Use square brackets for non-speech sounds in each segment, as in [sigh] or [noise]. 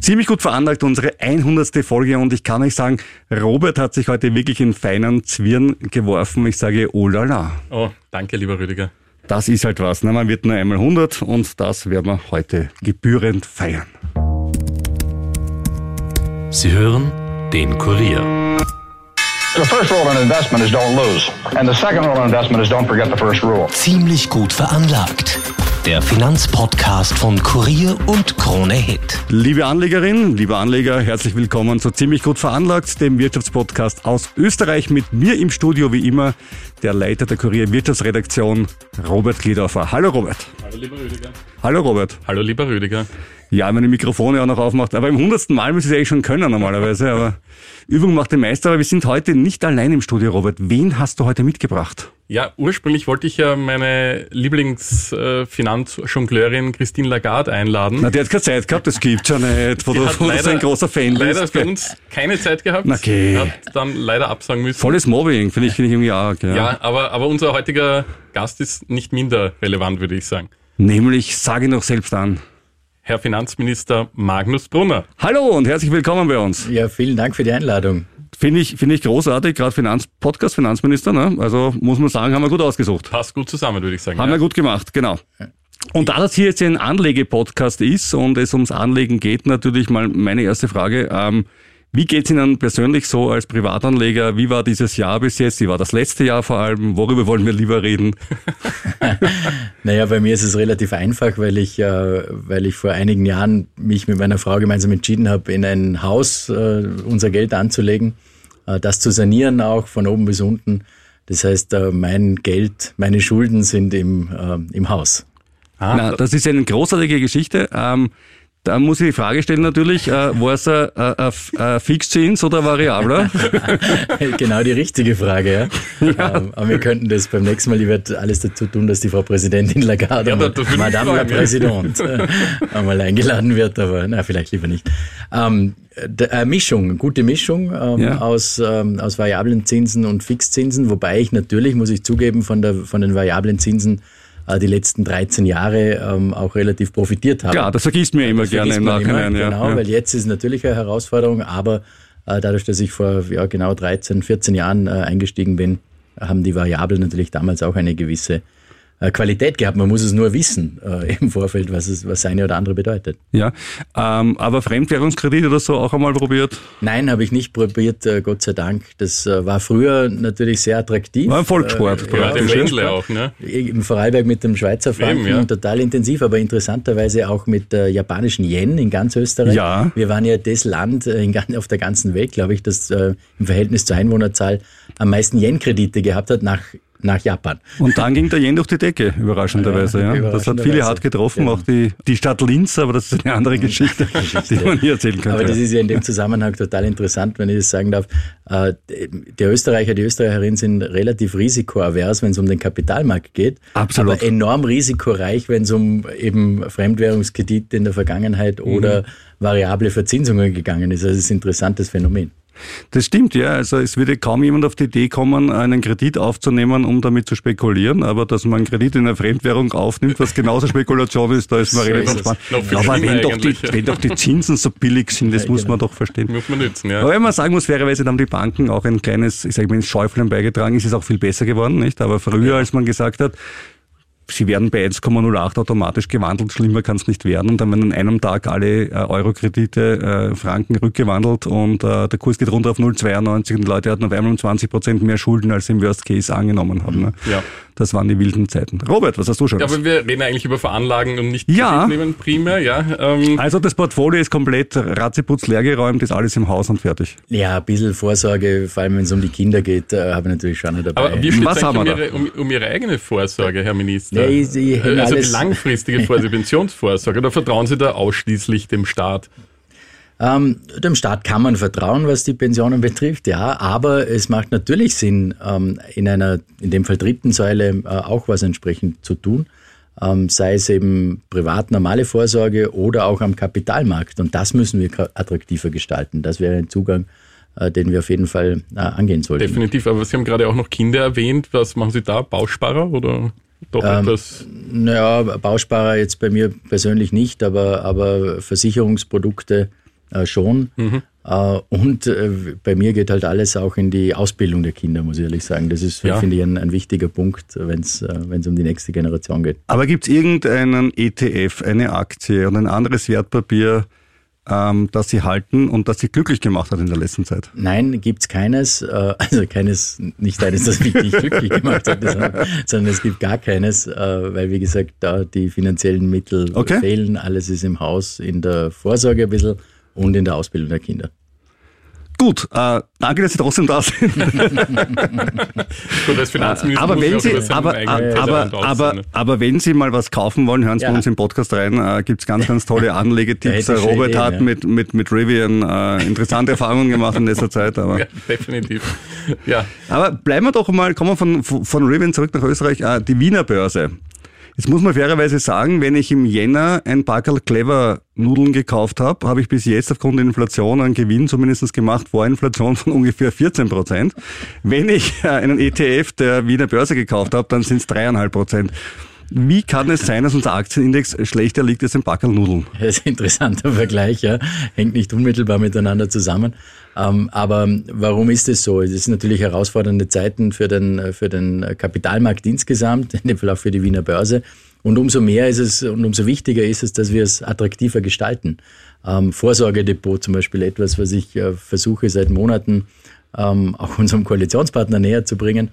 Ziemlich gut veranlagt, unsere 100. Folge und ich kann euch sagen, Robert hat sich heute wirklich in feinen Zwirn geworfen. Ich sage, oh la la. Oh, danke, lieber Rüdiger. Das ist halt was. Ne? Man wird nur einmal 100 und das werden wir heute gebührend feiern. Sie hören den Kurier. The first rule in investment is don't lose. And the second rule in investment is don't forget the first rule. Ziemlich gut veranlagt. Der Finanzpodcast von Kurier und Krone Hit. Liebe Anlegerinnen, liebe Anleger, herzlich willkommen zu Ziemlich gut veranlagt, dem Wirtschaftspodcast aus Österreich. Mit mir im Studio wie immer der Leiter der Kurier Wirtschaftsredaktion, Robert Gliedorfer. Hallo Robert. Hallo, lieber Rüdiger. Hallo Robert. Hallo, lieber Rüdiger. Ja, wenn die Mikrofone auch noch aufmacht. Aber im hundertsten Mal müssen sie eigentlich schon können normalerweise. Aber Übung macht den Meister. Aber wir sind heute nicht allein im Studio, Robert. Wen hast du heute mitgebracht? Ja, ursprünglich wollte ich ja meine Lieblingsfinanzjongleurin Christine Lagarde einladen. Na, die hat keine Zeit gehabt, das gibt's ja nicht, wo Die du, wo so leider- ein großer Fan Leider bist. für uns keine Zeit gehabt. Okay. Hat dann leider absagen müssen. Volles Mobbing, finde ich, finde ich irgendwie arg. Ja. Ja, aber, aber unser heutiger Gast ist nicht minder relevant, würde ich sagen. Nämlich, sage noch selbst an. Herr Finanzminister Magnus Brunner. Hallo und herzlich willkommen bei uns. Ja, vielen Dank für die Einladung. Finde ich, finde ich großartig, gerade Finanz, Podcast, Finanzminister, ne? Also muss man sagen, haben wir gut ausgesucht. Passt gut zusammen, würde ich sagen. Haben ja. wir gut gemacht, genau. Und da das hier jetzt ein Anlege-Podcast ist und es ums Anlegen geht, natürlich mal meine erste Frage. Ähm, wie geht's Ihnen persönlich so als Privatanleger? Wie war dieses Jahr bis jetzt? Wie war das letzte Jahr vor allem? Worüber wollen wir lieber reden? [laughs] Naja, bei mir ist es relativ einfach, weil ich, äh, weil ich vor einigen Jahren mich mit meiner Frau gemeinsam entschieden habe, in ein Haus äh, unser Geld anzulegen, äh, das zu sanieren auch von oben bis unten. Das heißt, äh, mein Geld, meine Schulden sind im, äh, im Haus. Ah, Na, das ist eine großartige Geschichte. Ähm, da muss ich die Frage stellen natürlich, äh, war es ein äh, äh, Fixzins oder variabler? [laughs] genau die richtige Frage, [laughs] ja. Ähm, aber wir könnten das beim nächsten Mal, ich werde alles dazu tun, dass die Frau Präsidentin Lagarde, Ja, Madame la freuen, ja. Präsident, äh, [laughs] einmal eingeladen wird, aber na, vielleicht lieber nicht. Ähm, äh, Mischung, gute Mischung ähm, Ja. aus, ähm, aus variablen Zinsen und Fixzinsen, wobei ich natürlich, muss ich zugeben, von, der, von den variablen Zinsen die letzten 13 Jahre ähm, auch relativ profitiert habe. Klar, das vergisst mir immer Das gerne im man Nachhinein. Immer, ja. genau, ja. weil jetzt ist es natürlich eine Herausforderung, aber äh, dadurch, dass ich vor ja, genau 13, 14 Jahren äh, eingestiegen bin, haben die Variablen natürlich damals auch eine gewisse äh, Qualität gehabt. Man muss es nur wissen äh, [laughs] im Vorfeld, was es was eine oder andere bedeutet. Ja, ähm, aber Fremdwährungskredit oder so auch einmal probiert? Nein, habe ich nicht probiert, äh, Gott sei Dank. Das äh, war früher natürlich sehr attraktiv. War ein Volkssport. Äh, ja, ja. Wendler auch, ne? Im Vorarlberg mit dem Schweizer Franken Eben, ja. total intensiv, aber interessanterweise auch mit äh, japanischen Yen in ganz Österreich. Ja. Wir waren ja das Land äh, in, ganz- auf der ganzen Welt, glaube ich, das äh, im Verhältnis zur Einwohnerzahl am meisten Yen-Kredite gehabt hat nach, nach Japan. Und dann ging der Yen durch die Decke, überraschenderweise. Ja, Ja, Das hat viele hart getroffen, Genau. auch die, die Stadt Linz, aber das ist eine andere Geschichte, [laughs] die man hier erzählen könnte. Aber das ist ja in dem Zusammenhang total interessant, wenn ich das sagen darf. Äh, Der Österreicher, die Österreicherin sind relativ risikoavers, wenn es um den Kapitalmarkt geht. Absolut. Aber enorm risikoreich, wenn es um eben Fremdwährungskredite in der Vergangenheit Mhm. oder variable Verzinsungen gegangen ist. Also das ist ein interessantes Phänomen. Das stimmt, ja. Also es würde kaum jemand auf die Idee kommen, einen Kredit aufzunehmen, um damit zu spekulieren. Aber dass man einen Kredit in einer Fremdwährung aufnimmt, was genauso [laughs] Spekulation ist, da ist man So relativ spannend. Aber wenn doch, die, wenn doch die Zinsen so billig sind, das Ja, muss genau. man doch verstehen. Muss man nützen, ja. Aber wenn man sagen muss, fairerweise haben die Banken auch ein kleines, ich sage mal, ins Schäuflein beigetragen, ist es auch viel besser geworden, nicht? Aber früher, als man gesagt hat, sie werden bei 1,08 automatisch gewandelt, schlimmer kann es nicht werden. Und dann werden an einem Tag alle äh, Euro-Kredite, äh, Franken rückgewandelt und äh, der Kurs geht runter auf 0,92 und die Leute hatten auf einmal um 20 Prozent mehr Schulden, als sie im Worst Case angenommen haben. Ne? Ja. Das waren die wilden Zeiten. Robert, was hast du schon? Ja, aber wir reden eigentlich über Veranlagen und nicht Ja. Nehmen primär, ja. Ähm, also das Portfolio ist komplett ratzeputz leergeräumt, ist alles im Haus und fertig. Ja, ein bisschen Vorsorge, vor allem wenn es um die Kinder geht, äh, habe ich natürlich schon dabei. aber wie steht Was haben um wir ihre, um, um Ihre eigene Vorsorge, Herr Minister? Ja, ich- ich also die langfristige Vorsorge, Pensionsvorsorge, oder vertrauen Sie da ausschließlich dem Staat? Ähm, dem Staat kann man vertrauen, was die Pensionen betrifft, ja, aber es macht natürlich Sinn, ähm, in einer, in dem Fall dritten Säule äh, auch was entsprechend zu tun, ähm, sei es eben privat normale Vorsorge oder auch am Kapitalmarkt. Und das müssen wir attraktiver gestalten. Das wäre ein Zugang, äh, den wir auf jeden Fall äh, angehen sollten. Definitiv, aber Sie haben gerade auch noch Kinder erwähnt. Was machen Sie da? Bausparer oder doch Ähm, etwas? Naja, Bausparer jetzt bei mir persönlich nicht, aber, aber Versicherungsprodukte äh, schon. Mhm. Äh, und äh, bei mir geht halt alles auch in die Ausbildung der Kinder, muss ich ehrlich sagen. Das ist, Ja. finde ich, ein, ein wichtiger Punkt, wenn es äh, um die nächste Generation geht. Aber gibt es irgendeinen ETF, eine Aktie und ein anderes Wertpapier, ähm, das Sie halten und das Sie glücklich gemacht hat in der letzten Zeit? Nein, gibt's keines, äh, also keines, nicht eines, das mich nicht glücklich gemacht hat, sondern, sondern es gibt gar keines, äh, weil wie gesagt, da die finanziellen Mittel Okay. fehlen. Alles ist im Haus, in der Vorsorge ein bisschen und in der Ausbildung der Kinder. Gut, äh, danke, dass Sie trotzdem da sind. [laughs] Gut, als Finanzminister aber wenn Sie, aber, eigenen aber, aber, ne? aber wenn Sie mal was kaufen wollen, hören Sie Ja. bei uns im Podcast rein. Äh, Gibt es ganz, ganz tolle Anlegetipps. Robert Ideen, hat ja. mit, mit, mit Rivian äh, interessante Erfahrungen gemacht in letzter Zeit. Aber, Ja, definitiv. Ja, aber bleiben wir doch mal, kommen wir von, von von Rivian zurück nach Österreich. Äh, die Wiener Börse. Jetzt muss man fairerweise sagen, wenn ich im Jänner ein Packerl Clever Nudeln gekauft habe, habe ich bis jetzt aufgrund der Inflation einen Gewinn zumindest gemacht, vor Inflation von [laughs] ungefähr 14 Prozent. Wenn ich äh, einen ETF der Wiener Börse gekauft habe, dann sind es dreieinhalb Prozent. Wie kann es sein, dass unser Aktienindex schlechter liegt als ein Packerl Nudeln? [laughs] Das ist ein interessanter Vergleich, ja. Hängt nicht unmittelbar miteinander zusammen. Ähm, aber warum ist es so? Es ist natürlich herausfordernde Zeiten für den, für den Kapitalmarkt insgesamt, in dem Fall auch für die Wiener Börse. Und umso mehr ist es und umso wichtiger ist es, dass wir es attraktiver gestalten. Ähm, Vorsorgedepot zum Beispiel etwas, was ich äh, versuche seit Monaten ähm, auch unserem Koalitionspartner näher zu bringen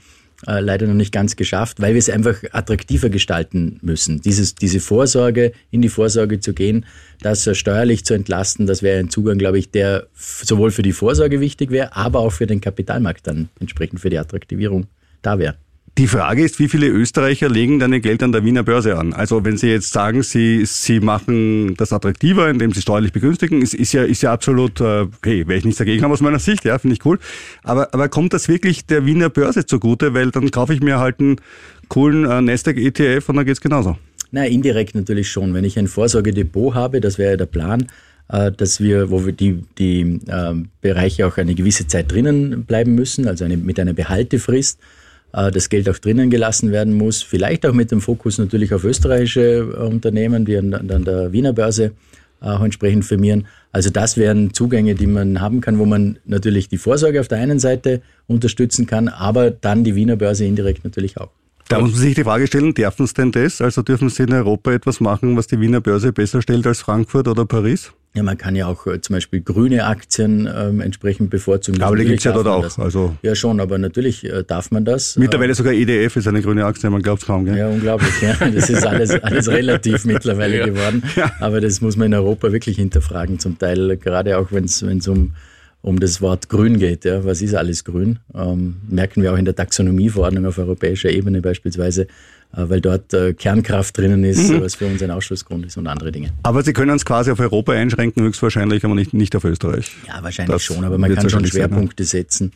äh, leider noch nicht ganz geschafft, weil wir es einfach attraktiver gestalten müssen. Dieses, diese Vorsorge, in die Vorsorge zu gehen, das äh, steuerlich zu entlasten, das wäre ein Zugang, glaube ich, der sowohl für die Vorsorge wichtig wäre, aber auch für den Kapitalmarkt dann entsprechend für die Attraktivierung da wäre. Die Frage ist, wie viele Österreicher legen dann ihr Geld an der Wiener Börse an? Also wenn Sie jetzt sagen, Sie, Sie machen das attraktiver, indem Sie steuerlich begünstigen, ist, ist, ja, ist ja absolut, äh, hey, wäre ich nichts dagegen haben aus meiner Sicht, ja, finde ich cool. Aber, aber kommt das wirklich der Wiener Börse zugute? Weil dann kaufe ich mir halt einen coolen äh, Nasdaq ETF und dann geht's genauso. Na, indirekt natürlich schon. Wenn ich ein Vorsorgedepot habe, das wäre ja der Plan, äh, dass wir, wo wir die, die ähm, Bereiche auch eine gewisse Zeit drinnen bleiben müssen, also eine, mit einer Behaltefrist, äh, das Geld auch drinnen gelassen werden muss, vielleicht auch mit dem Fokus natürlich auf österreichische äh, Unternehmen, die an, an der Wiener Börse äh, auch entsprechend firmieren. Also das wären Zugänge, die man haben kann, wo man natürlich die Vorsorge auf der einen Seite unterstützen kann, aber dann die Wiener Börse indirekt natürlich auch. Da muss man sich die Frage stellen, dürfen Sie denn das? Also dürfen Sie in Europa etwas machen, was die Wiener Börse besser stellt als Frankfurt oder Paris? Ja, man kann ja auch äh, zum Beispiel grüne Aktien ähm, entsprechend bevorzugen. Aber die Natürlich gibt's ja dort auch, Das. also- ja, schon, aber natürlich äh, darf man das. Mittlerweile sogar EDF ist eine grüne Aktie, man glaubt es kaum. Gell? Ja, unglaublich. Ja. Das ist alles, alles relativ mittlerweile [laughs] Ja. geworden. Aber das muss man in Europa wirklich hinterfragen, zum Teil, gerade auch wenn es um, um das Wort grün geht. Ja. Was ist alles grün? Ähm, merken wir auch in der Taxonomieverordnung auf europäischer Ebene beispielsweise, äh, weil dort äh, Kernkraft drinnen ist, Mhm. was für uns ein Ausschlussgrund ist und andere Dinge. Aber Sie können es quasi auf Europa einschränken, höchstwahrscheinlich, aber nicht, nicht auf Österreich. Ja, wahrscheinlich Das schon, aber man kann schon wahrscheinlich sein. Schwerpunkte setzen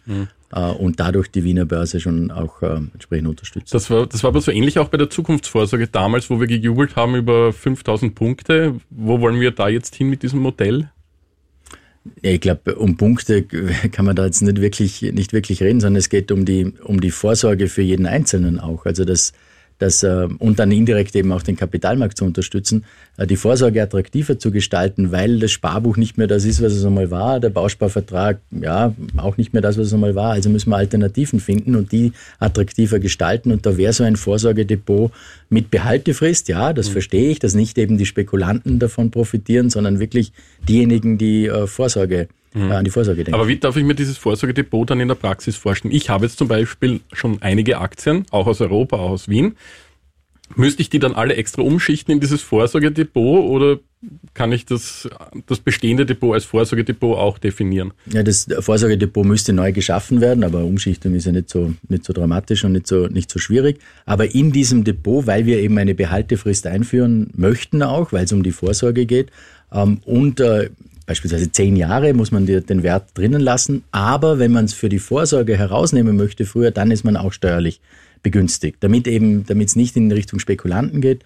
äh, und dadurch die Wiener Börse schon auch äh, entsprechend unterstützen. das war, das war aber so ähnlich auch bei der Zukunftsvorsorge damals, wo wir gejubelt haben über 5000 Punkte. Wo wollen wir da jetzt hin mit diesem Modell? Ja, ich glaube, um Punkte [laughs] kann man da jetzt nicht wirklich, nicht wirklich reden, sondern es geht um die, um die Vorsorge für jeden Einzelnen auch. Also das, das, äh, und dann indirekt eben auch den Kapitalmarkt zu unterstützen, äh, die Vorsorge attraktiver zu gestalten, weil das Sparbuch nicht mehr das ist, was es einmal war, der Bausparvertrag, ja, auch nicht mehr das, was es einmal war. Also müssen wir Alternativen finden und die attraktiver gestalten. Und da wäre so ein Vorsorgedepot mit Behaltefrist, ja, das verstehe ich, dass nicht eben die Spekulanten davon profitieren, sondern wirklich diejenigen, die äh, Vorsorge, äh, an die Vorsorge denken. Aber wie darf ich mir dieses Vorsorgedepot dann in der Praxis vorstellen? Ich habe jetzt zum Beispiel schon einige Aktien, auch aus Europa, auch aus Wien. Müsste ich die dann alle extra umschichten in dieses Vorsorgedepot oder kann ich das, das bestehende Depot als Vorsorgedepot auch definieren? Ja, das Vorsorgedepot müsste neu geschaffen werden, aber Umschichtung ist ja nicht so, nicht so dramatisch und nicht so, nicht so schwierig. Aber in diesem Depot, weil wir eben eine Behaltefrist einführen möchten auch, weil es um die Vorsorge geht, ähm, und äh, beispielsweise zehn Jahre muss man den Wert drinnen lassen. Aber wenn man es für die Vorsorge herausnehmen möchte früher, dann ist man auch steuerlich begünstigt, damit eben, damit es nicht in Richtung Spekulanten geht,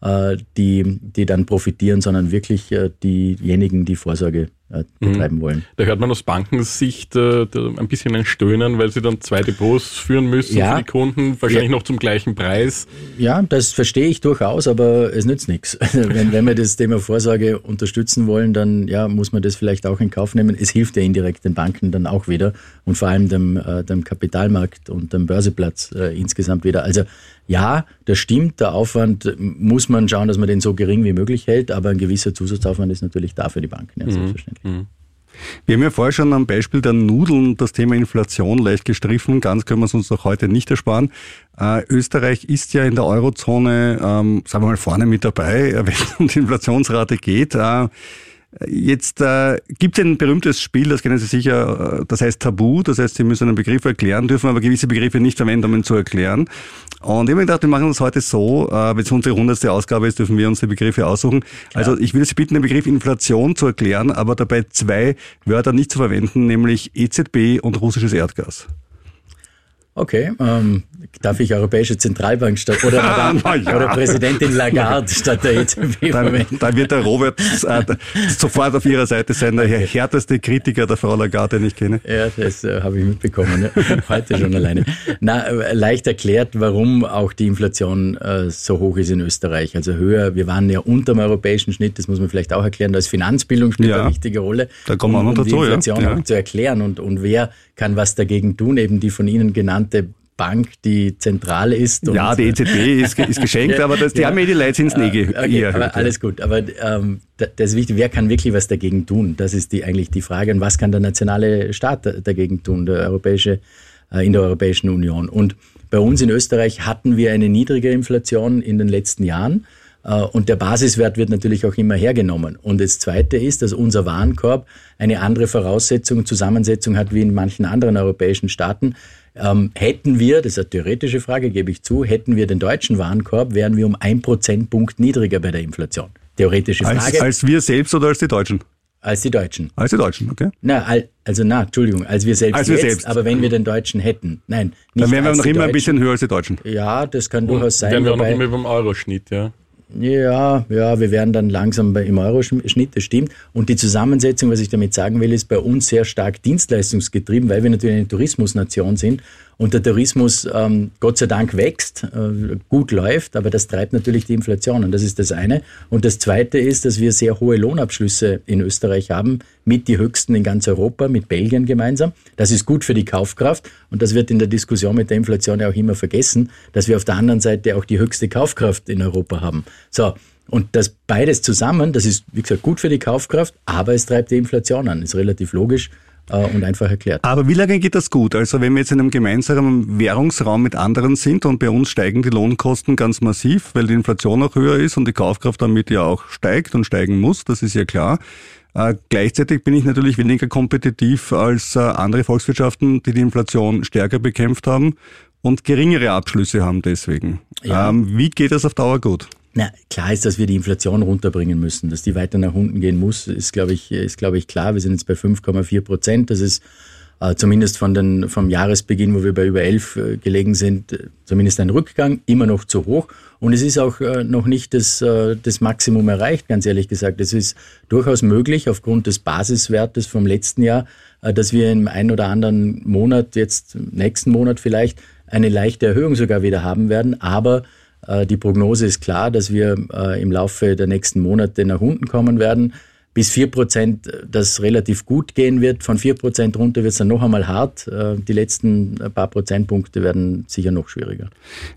äh, die, die dann profitieren, sondern wirklich äh, diejenigen, die Vorsorge äh, betreiben mhm. wollen. Da hört man aus Bankensicht äh, ein bisschen ein Stöhnen, weil sie dann zwei Depots führen müssen ja. für die Kunden, wahrscheinlich ja. noch zum gleichen Preis. Ja, das verstehe ich durchaus, aber es nützt nichts. [laughs] wenn, wenn wir das Thema Vorsorge unterstützen wollen, dann ja, muss man das vielleicht auch in Kauf nehmen. Es hilft ja indirekt den Banken dann auch wieder und vor allem dem, äh, dem Kapitalmarkt und dem Börseplatz äh, insgesamt wieder. Also ja, das stimmt, der Aufwand muss man schauen, dass man den so gering wie möglich hält, aber ein gewisser Zusatzaufwand ist natürlich da für die Banken, ja, mhm. selbstverständlich. Mhm. Wir haben ja vorher schon am Beispiel der Nudeln das Thema Inflation leicht gestriffen. Ganz können wir es uns doch heute nicht ersparen. Äh, Österreich ist ja in der Eurozone, ähm, sagen wir mal, vorne mit dabei, [laughs] wenn es um die Inflationsrate geht. Äh, Jetzt äh, gibt es ein berühmtes Spiel, das kennen Sie sicher, äh, das heißt Tabu, das heißt, Sie müssen einen Begriff erklären, dürfen aber gewisse Begriffe nicht verwenden, um ihn zu erklären. Und ich habe mir gedacht, wir machen das heute so, äh, wenn es unsere hundertste Ausgabe ist, dürfen wir uns die Begriffe aussuchen. Klar. Also ich will Sie bitten, den Begriff Inflation zu erklären, aber dabei zwei Wörter nicht zu verwenden, nämlich EZB und russisches Erdgas. Okay, ähm, darf ich Europäische Zentralbank statt oder, [laughs] Madame, ja. oder Präsidentin Lagarde statt der EZB dann, dann wird der Robert äh, sofort auf Ihrer Seite sein, der härteste Kritiker der Frau Lagarde, den ich kenne. Ja, das äh, habe ich mitbekommen, ne? heute schon alleine. Na, äh, leicht erklärt, warum auch die Inflation äh, so hoch ist in Österreich. Also höher, wir waren ja unter dem europäischen Schnitt, das muss man vielleicht auch erklären, da ist Finanzbildung spielt ja. eine wichtige Rolle. Da kommen wir um, um dazu, die Inflation ja. zu erklären und, und wer kann was dagegen tun, eben die von Ihnen genannte Bank, die zentral ist. ja, die EZB ist, ist geschenkt, [laughs] aber das, die ja. haben eh die Leute ins Nege. Okay, aber alles gut. Aber ähm, das ist wichtig, wer kann wirklich was dagegen tun? Das ist die, eigentlich die Frage. Und was kann der nationale Staat dagegen tun, der europäische, äh, in der Europäischen Union? Und bei uns in Österreich hatten wir eine niedrige Inflation in den letzten Jahren. Äh, und der Basiswert wird natürlich auch immer hergenommen. Und das Zweite ist, dass unser Warenkorb eine andere Voraussetzung Zusammensetzung hat wie in manchen anderen europäischen Staaten. Ähm, hätten wir, das ist eine theoretische Frage, gebe ich zu, hätten wir den deutschen Warenkorb, wären wir um ein Prozentpunkt niedriger bei der Inflation. Theoretische Frage. Als, als wir selbst oder als die Deutschen? Als die Deutschen. Als die Deutschen, okay. Na, also na, Entschuldigung, als wir selbst als wir jetzt, selbst. aber wenn wir den Deutschen hätten. Nein, nicht Dann wären wir noch immer Deutschen. ein bisschen höher als die Deutschen. Ja, das kann durchaus sein. Wären wir noch immer beim Euroschnitt, ja. Ja, ja, wir werden dann langsam bei, im Euroschnitt, das stimmt. Und die Zusammensetzung, was ich damit sagen will, ist bei uns sehr stark dienstleistungsgetrieben, weil wir natürlich eine Tourismusnation sind und der Tourismus, ähm, Gott sei Dank, wächst, äh, gut läuft, aber das treibt natürlich die Inflation. Und das ist das eine. Und das zweite ist, dass wir sehr hohe Lohnabschlüsse in Österreich haben, mit die höchsten in ganz Europa, mit Belgien gemeinsam. Das ist gut für die Kaufkraft. Und das wird in der Diskussion mit der Inflation ja auch immer vergessen, dass wir auf der anderen Seite auch die höchste Kaufkraft in Europa haben. So. Und das beides zusammen, das ist, wie gesagt, gut für die Kaufkraft, aber es treibt die Inflation an. Ist relativ logisch und einfach erklärt. Aber wie lange geht das gut? Also wenn wir jetzt in einem gemeinsamen Währungsraum mit anderen sind und bei uns steigen die Lohnkosten ganz massiv, weil die Inflation auch höher ist und die Kaufkraft damit ja auch steigt und steigen muss, das ist ja klar. Äh, gleichzeitig bin ich natürlich weniger kompetitiv als äh, andere Volkswirtschaften, die die Inflation stärker bekämpft haben und geringere Abschlüsse haben deswegen. Ja. Ähm, wie geht das auf Dauer gut? Na, klar ist, dass wir die Inflation runterbringen müssen. Dass die weiter nach unten gehen muss, ist, glaube ich, ist, glaube ich, klar. Wir sind jetzt bei 5,4 Prozent. Das ist äh, zumindest von den, vom Jahresbeginn, wo wir bei über 11 äh, gelegen sind, äh, zumindest ein Rückgang, immer noch zu hoch. Und es ist auch äh, noch nicht das, äh, das Maximum erreicht, ganz ehrlich gesagt. Es ist durchaus möglich, aufgrund des Basiswertes vom letzten Jahr, äh, dass wir im einen oder anderen Monat, jetzt nächsten Monat vielleicht, eine leichte Erhöhung sogar wieder haben werden. Aber die Prognose ist klar, dass wir äh, im Laufe der nächsten Monate nach unten kommen werden. Bis vier Prozent, äh, das relativ gut gehen wird. Von vier Prozent runter wird es dann noch einmal hart. Die letzten paar Prozentpunkte werden sicher noch schwieriger.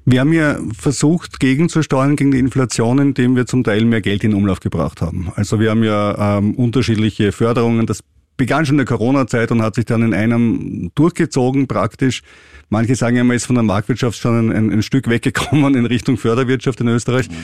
Wir haben ja versucht, gegenzusteuern gegen die Inflation, indem wir zum Teil mehr Geld in Umlauf gebracht haben. Also wir haben ja ähm, unterschiedliche Förderungen. Das begann schon in der Corona-Zeit und hat sich dann in einem durchgezogen praktisch. Manche sagen ja, man ist von der Marktwirtschaft schon ein, ein Stück weggekommen in Richtung Förderwirtschaft in Österreich. Mhm.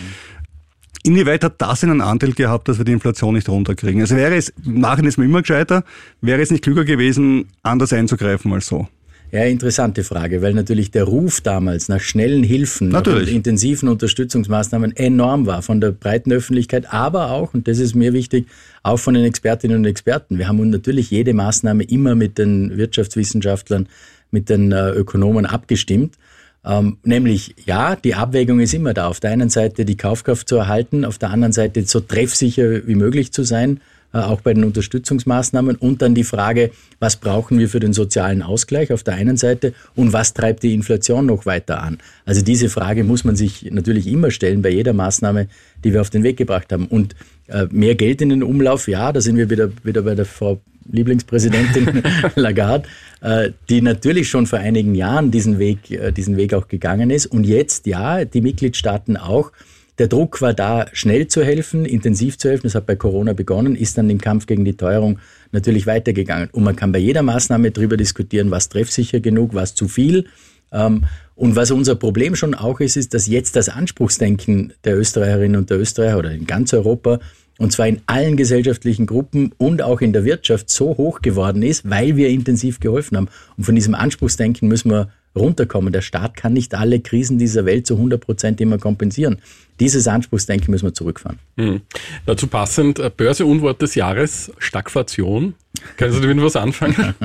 Inwieweit hat das einen Anteil gehabt, dass wir die Inflation nicht runterkriegen? Also wäre es, nachher ist man immer gescheiter, wäre es nicht klüger gewesen, anders einzugreifen als so? Ja, interessante Frage, weil natürlich der Ruf damals nach schnellen Hilfen, nach intensiven Unterstützungsmaßnahmen enorm war von der breiten Öffentlichkeit, aber auch, und das ist mir wichtig, auch von den Expertinnen und Experten. Wir haben natürlich jede Maßnahme immer mit den Wirtschaftswissenschaftlern, mit den äh, Ökonomen abgestimmt. Ähm, nämlich, ja, die Abwägung ist immer da. Auf der einen Seite die Kaufkraft zu erhalten, auf der anderen Seite so treffsicher wie möglich zu sein auch bei den Unterstützungsmaßnahmen und dann die Frage, was brauchen wir für den sozialen Ausgleich auf der einen Seite und was treibt die Inflation noch weiter an? Also diese Frage muss man sich natürlich immer stellen bei jeder Maßnahme, die wir auf den Weg gebracht haben. Und äh, mehr Geld in den Umlauf, ja, da sind wir wieder, wieder bei der Frau Lieblingspräsidentin [laughs] Lagarde, äh, die natürlich schon vor einigen Jahren diesen Weg, äh, diesen Weg auch gegangen ist. Und jetzt, ja, die Mitgliedstaaten auch. Der Druck war da, schnell zu helfen, intensiv zu helfen. Das hat bei Corona begonnen, ist dann im Kampf gegen die Teuerung natürlich weitergegangen. Und man kann bei jeder Maßnahme darüber diskutieren, was treffsicher genug, was zu viel. Ähm, und was unser Problem schon auch ist, ist, dass jetzt das Anspruchsdenken der Österreicherinnen und der Österreicher oder in ganz Europa und zwar in allen gesellschaftlichen Gruppen und auch in der Wirtschaft so hoch geworden ist, weil wir intensiv geholfen haben. Und von diesem Anspruchsdenken müssen wir runterkommen. Der Staat kann nicht alle Krisen dieser Welt zu 100 Prozent immer kompensieren. Dieses Anspruchsdenken müssen wir zurückfahren. Hm. Dazu passend, äh, Börseunwort des Jahres, Stagflation. Können Sie damit was anfangen?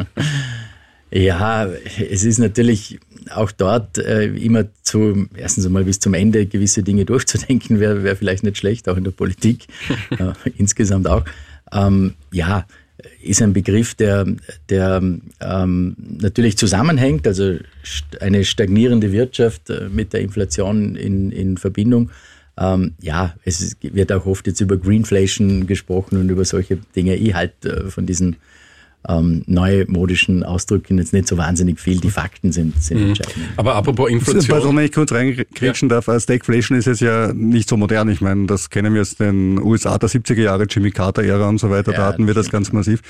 [laughs] ja, es ist natürlich auch dort äh, immer zu, erstens einmal bis zum Ende gewisse Dinge durchzudenken, wäre wär vielleicht nicht schlecht, auch in der Politik, [laughs] äh, insgesamt auch. Ähm, ja, ist ein Begriff, der, der ähm, natürlich zusammenhängt, also eine stagnierende Wirtschaft äh, mit der Inflation in, in Verbindung. Ähm, ja, es wird auch oft jetzt über Greenflation gesprochen und über solche Dinge. Ich halte äh, von diesen ähm, neumodischen Ausdrücken jetzt nicht so wahnsinnig viel. Die Fakten sind, sind mhm. entscheidend. Aber apropos Inflation. Wenn ich kurz reingrätschen ja. darf, Stagflation ist jetzt ja nicht so modern. Ich meine, das kennen wir aus den USA der 70er Jahre, Jimmy Carter-Ära und so weiter. Ja, da hatten wir das ganz massiv.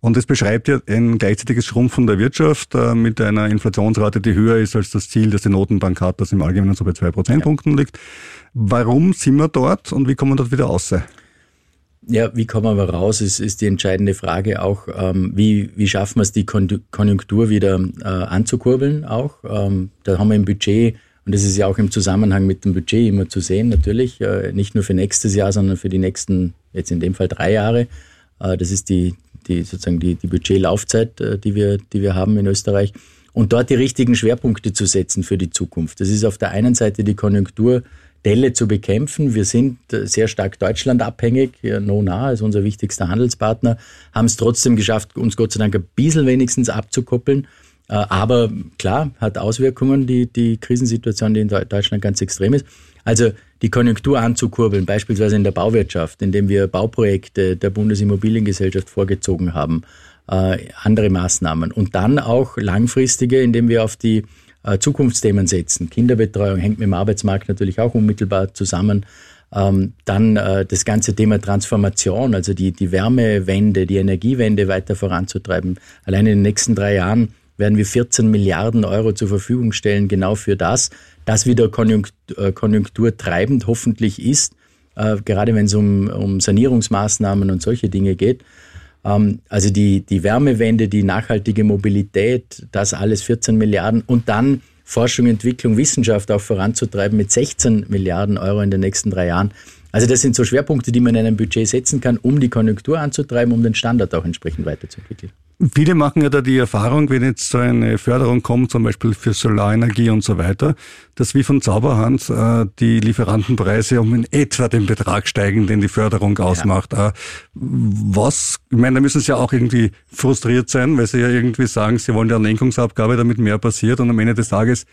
Und es beschreibt ja ein gleichzeitiges Schrumpfen der Wirtschaft äh, mit einer Inflationsrate, die höher ist als das Ziel, das die Notenbank hat, das im Allgemeinen so bei zwei Prozentpunkten ja. liegt. Warum sind wir dort und wie kommen wir dort wieder raus? Ja, wie kommen wir raus, ist, ist die entscheidende Frage auch. Ähm, wie, wie schaffen wir es, die Konjunktur wieder äh, anzukurbeln auch? Ähm, da haben wir im Budget, und das ist ja auch im Zusammenhang mit dem Budget immer zu sehen, natürlich, äh, nicht nur für nächstes Jahr, sondern für die nächsten, jetzt in dem Fall drei Jahre. Äh, das ist die, die sozusagen die, die Budgetlaufzeit, äh, die, wir, die wir haben in Österreich. Und dort die richtigen Schwerpunkte zu setzen für die Zukunft. Das ist auf der einen Seite die Konjunktur, Delle zu bekämpfen. Wir sind äh, sehr stark deutschlandabhängig. Nona ist unser wichtigster Handelspartner, haben es trotzdem geschafft, uns Gott sei Dank ein bisschen wenigstens abzukoppeln. Äh, aber klar, hat Auswirkungen, die, die Krisensituation, die in Deutschland ganz extrem ist. Also die Konjunktur anzukurbeln, beispielsweise in der Bauwirtschaft, indem wir Bauprojekte der Bundesimmobiliengesellschaft vorgezogen haben, äh, andere Maßnahmen und dann auch langfristige, indem wir auf die äh, Zukunftsthemen setzen. Kinderbetreuung hängt mit dem Arbeitsmarkt natürlich auch unmittelbar zusammen. Ähm, dann äh, das ganze Thema Transformation, also die, die Wärmewende, die Energiewende weiter voranzutreiben. Allein in den nächsten drei Jahren werden wir 14 Milliarden Euro zur Verfügung stellen, genau für das, das wieder äh, konjunkturtreibend hoffentlich ist, gerade wenn es um, um Sanierungsmaßnahmen und solche Dinge geht. Ähm, also die, die Wärmewende, die nachhaltige Mobilität, das alles 14 Milliarden und dann Forschung, Entwicklung, Wissenschaft auch voranzutreiben mit 16 Milliarden Euro in den nächsten drei Jahren. Also das sind so Schwerpunkte, die man in einem Budget setzen kann, um die Konjunktur anzutreiben, um den Standard auch entsprechend weiterzuentwickeln. Viele machen ja da die Erfahrung, wenn jetzt so eine Förderung kommt, zum Beispiel für Solarenergie und so weiter, dass wie von Zauberhand äh, die Lieferantenpreise um in etwa den Betrag steigen, den die Förderung ausmacht. Ja. Äh, was, ich meine, da müssen sie ja auch irgendwie frustriert sein, weil sie ja irgendwie sagen, sie wollen ja eine Lenkungsabgabe, damit mehr passiert und am Ende des Tages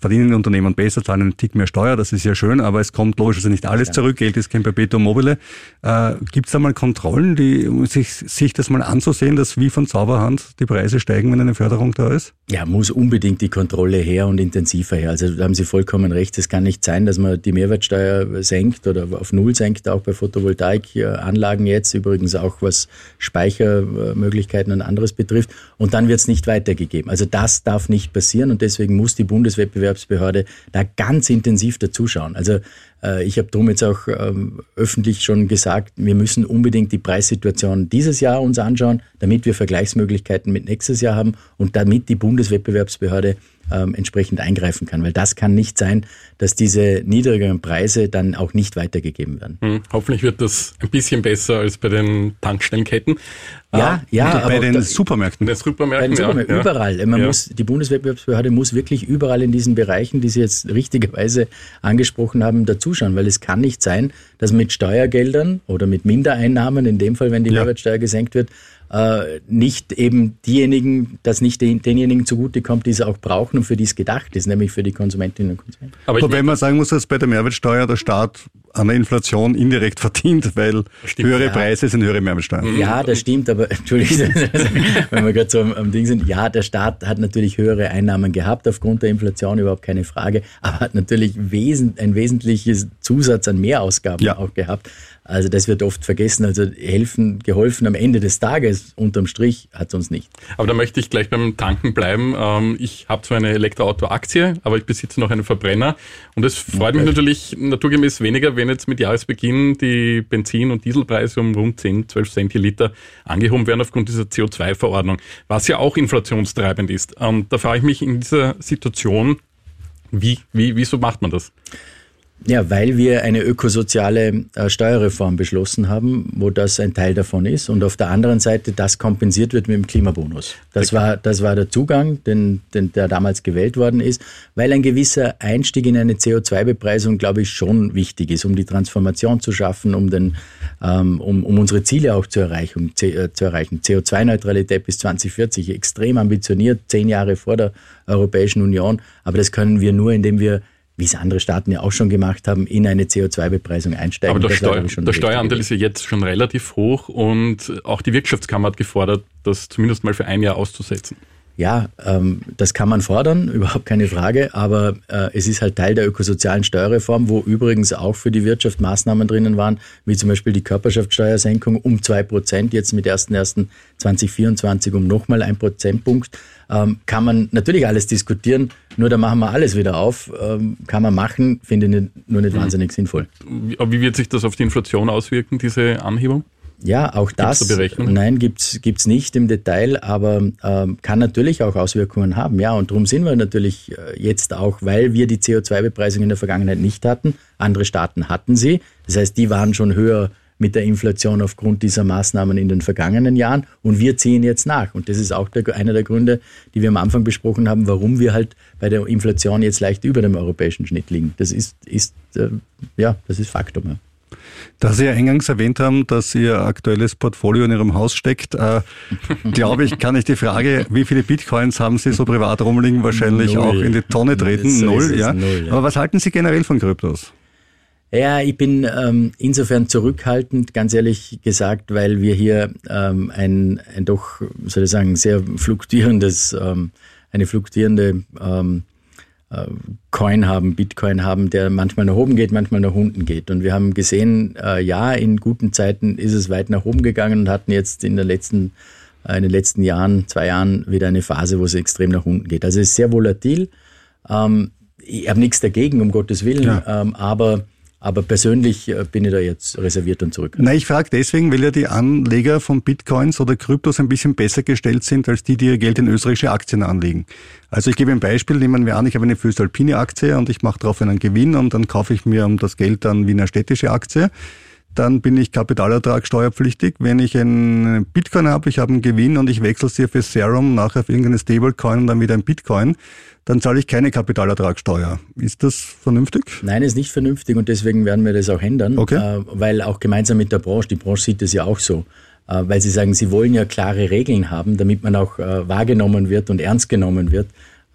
verdienen die Unternehmen besser, zahlen einen Tick mehr Steuer, das ist ja schön, aber es kommt logischerweise nicht alles ja. zurück, Geld ist kein Perpetuum mobile. Äh, Gibt es da mal Kontrollen, die, um sich, sich das mal anzusehen, dass wie von Zauberhand die Preise steigen, wenn eine Förderung da ist? Ja, muss unbedingt die Kontrolle her und intensiver her. Also da haben Sie vollkommen recht, es kann nicht sein, dass man die Mehrwertsteuer senkt oder auf Null senkt, auch bei Photovoltaikanlagen jetzt, übrigens auch was Speichermöglichkeiten und anderes betrifft, und dann wird es nicht weitergegeben. Also das darf nicht passieren und deswegen muss die Bundeswettbewerb Wettbewerbsbehörde da ganz intensiv dazuschauen. Also äh, ich habe darum jetzt auch ähm, öffentlich schon gesagt, wir müssen unbedingt die Preissituation dieses Jahr uns anschauen, damit wir Vergleichsmöglichkeiten mit nächstes Jahr haben und damit die Bundeswettbewerbsbehörde ähm, entsprechend eingreifen kann. Weil das kann nicht sein, dass diese niedrigeren Preise dann auch nicht weitergegeben werden. Hm, hoffentlich wird das ein bisschen besser als bei den Tankstellenketten. Ja, Ah, ja, bei den da- Supermärkten. Bei den Supermärkten, Bei den Supermärkten, ja, ja. überall. Man Ja. muss, die Bundeswettbewerbsbehörde muss wirklich überall in diesen Bereichen, die Sie jetzt richtigerweise angesprochen haben, dazuschauen, weil es kann nicht sein, dass mit Steuergeldern oder mit Mindereinnahmen, in dem Fall, wenn die Ja. Mehrwertsteuer gesenkt wird, äh, nicht eben diejenigen, dass nicht den, denjenigen zugutekommt, die es auch brauchen und für die es gedacht ist, nämlich für die Konsumentinnen und Konsumenten. Aber Wobei man sagen muss, dass bei der Mehrwertsteuer der Staat an der Inflation indirekt verdient, weil Stimmt, höhere ja. Preise sind höhere Mehrwertsteuer. Ja, das stimmt, aber [laughs] entschuldigung, [laughs] wenn wir gerade so am, am Ding sind, ja, der Staat hat natürlich höhere Einnahmen gehabt aufgrund der Inflation, überhaupt keine Frage, aber hat natürlich wesen, ein wesentliches Zusatz an Mehrausgaben Ja. auch gehabt. Also das wird oft vergessen. Also helfen, geholfen am Ende des Tages, unterm Strich, hat es uns nicht. aber da möchte ich gleich beim Tanken bleiben. Ähm, ich habe zwar eine Elektroauto-Aktie, aber ich besitze noch einen Verbrenner. Und es freut mich natürlich naturgemäß weniger, wenn jetzt mit Jahresbeginn die Benzin- und Dieselpreise um rund 10, 12 Cent je Liter angehoben werden aufgrund dieser CO2-Verordnung, was ja auch inflationstreibend ist. Und da frage ich mich in dieser Situation, wie, wie, wieso macht man das? Ja, weil wir eine ökosoziale äh, Steuerreform beschlossen haben, wo das ein Teil davon ist und auf der anderen Seite das kompensiert wird mit dem Klimabonus. Das war, das war der Zugang, den, den, der damals gewählt worden ist, weil ein gewisser Einstieg in eine CO2-Bepreisung, glaube ich, schon wichtig ist, um die Transformation zu schaffen, um, den, ähm, um, um unsere Ziele auch zu erreichen. C, äh, zu erreichen. CO2-Neutralität bis 2040, extrem ambitioniert, zehn Jahre vor der Europäischen Union, aber das können wir nur, indem wir wie es andere Staaten ja auch schon gemacht haben, in eine CO2-Bepreisung einsteigen. Aber der, Steu der Steueranteil ist ja jetzt schon relativ hoch und auch die Wirtschaftskammer hat gefordert, das zumindest mal für ein Jahr auszusetzen. Ja, ähm, das kann man fordern, [laughs] überhaupt keine Frage, aber äh, es ist halt Teil der ökosozialen Steuerreform, wo übrigens auch für die Wirtschaft Maßnahmen drinnen waren, wie zum Beispiel die Körperschaftssteuersenkung um zwei Prozent, jetzt mit 1.1.2024 um nochmal ein Prozentpunkt. Ähm, kann man natürlich alles diskutieren, nur da machen wir alles wieder auf. Ähm, kann man machen, finde ich nur nicht wahnsinnig sinnvoll. Wie, aber wie wird sich das auf die Inflation auswirken, diese Anhebung? Ja, auch das. da Berechnungen? Nein, gibt's gibt's nicht im Detail, aber ähm, kann natürlich auch Auswirkungen haben. Ja, und darum sind wir natürlich äh, jetzt auch, weil wir die CO2-Bepreisung in der Vergangenheit nicht hatten. Andere Staaten hatten sie. Das heißt, die waren schon höher mit der Inflation aufgrund dieser Maßnahmen in den vergangenen Jahren und wir ziehen jetzt nach. Und das ist auch der, einer der Gründe, die wir am Anfang besprochen haben, warum wir halt bei der Inflation jetzt leicht über dem europäischen Schnitt liegen. Das ist, ist äh, ja, das ist Faktum. Da Sie ja eingangs erwähnt haben, dass Ihr aktuelles Portfolio in Ihrem Haus steckt, äh, glaube ich, kann ich die Frage, wie viele Bitcoins haben Sie so privat rumliegen, wahrscheinlich Null. auch in die Tonne treten. So Null, ja. null, ja. Aber was halten Sie generell von Kryptos? Ja, ich bin ähm, insofern zurückhaltend, ganz ehrlich gesagt, weil wir hier ähm, ein, ein doch, soll ich sagen, sehr fluktuierendes, ähm, eine fluktuierende ähm, äh, Coin haben, Bitcoin haben, der manchmal nach oben geht, manchmal nach unten geht. Und wir haben gesehen, äh, ja, in guten Zeiten ist es weit nach oben gegangen und hatten jetzt in, der letzten, äh, in den letzten Jahren, zwei Jahren, wieder eine Phase, wo es extrem nach unten geht. Also es ist sehr volatil. Ähm, ich habe nichts dagegen, um Gottes Willen, Ja. ähm, aber, aber persönlich äh, bin ich da jetzt reserviert und zurück. Na, ich frage deswegen, weil ja die Anleger von Bitcoins oder Kryptos ein bisschen besser gestellt sind als die, die ihr Geld in österreichische Aktien anlegen. Also ich gebe ein Beispiel, nehmen wir an, ich habe eine Föstalpine Aktie und ich mache darauf einen Gewinn und dann kaufe ich mir um das Geld dann Wiener städtische Aktie. Dann bin ich kapitalertragssteuerpflichtig. Wenn ich einen Bitcoin habe, ich habe einen Gewinn und ich wechsle sie für Serum, nachher für irgendeine Stablecoin und dann wieder ein Bitcoin, dann zahle ich keine Kapitalertragssteuer. Ist das vernünftig? Nein, ist nicht vernünftig und deswegen werden wir das auch ändern, Okay. äh, weil auch gemeinsam mit der Branche, die Branche sieht es ja auch so, äh, weil sie sagen, sie wollen ja klare Regeln haben, damit man auch äh, wahrgenommen wird und ernst genommen wird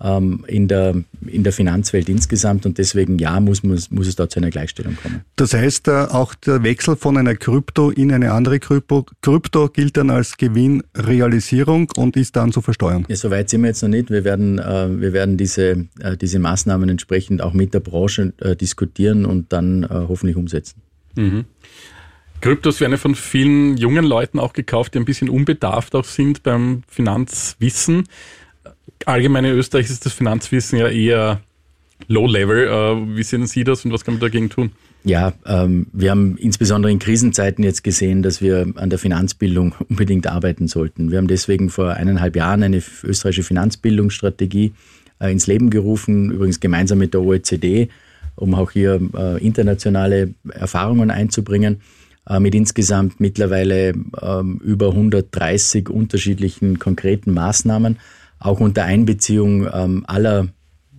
ähm, in, der, in der Finanzwelt insgesamt und deswegen ja, muss, muss, muss es da zu einer Gleichstellung kommen. Das heißt, äh, auch der Wechsel von einer Krypto in eine andere Krypto, Krypto gilt dann als Gewinnrealisierung und ist dann zu versteuern. Ja, soweit sind wir jetzt noch nicht. Wir werden, äh, wir werden diese, äh, diese Maßnahmen entsprechend auch mit der Branche äh, diskutieren und dann äh, hoffentlich umsetzen. Kryptos werden ja von vielen jungen Leuten auch gekauft, die ein bisschen unbedarft auch sind beim Finanzwissen. Allgemein in Österreich ist das Finanzwissen ja eher low-level. Äh, wie sehen Sie das und was kann man dagegen tun? Ja, ähm, wir haben insbesondere in Krisenzeiten jetzt gesehen, dass wir an der Finanzbildung [laughs] unbedingt arbeiten sollten. Wir haben deswegen vor eineinhalb Jahren eine österreichische Finanzbildungsstrategie äh, ins Leben gerufen, übrigens gemeinsam mit der OECD, um auch hier äh, internationale Erfahrungen einzubringen mit insgesamt mittlerweile ähm, über 130 unterschiedlichen konkreten Maßnahmen, auch unter Einbeziehung ähm, aller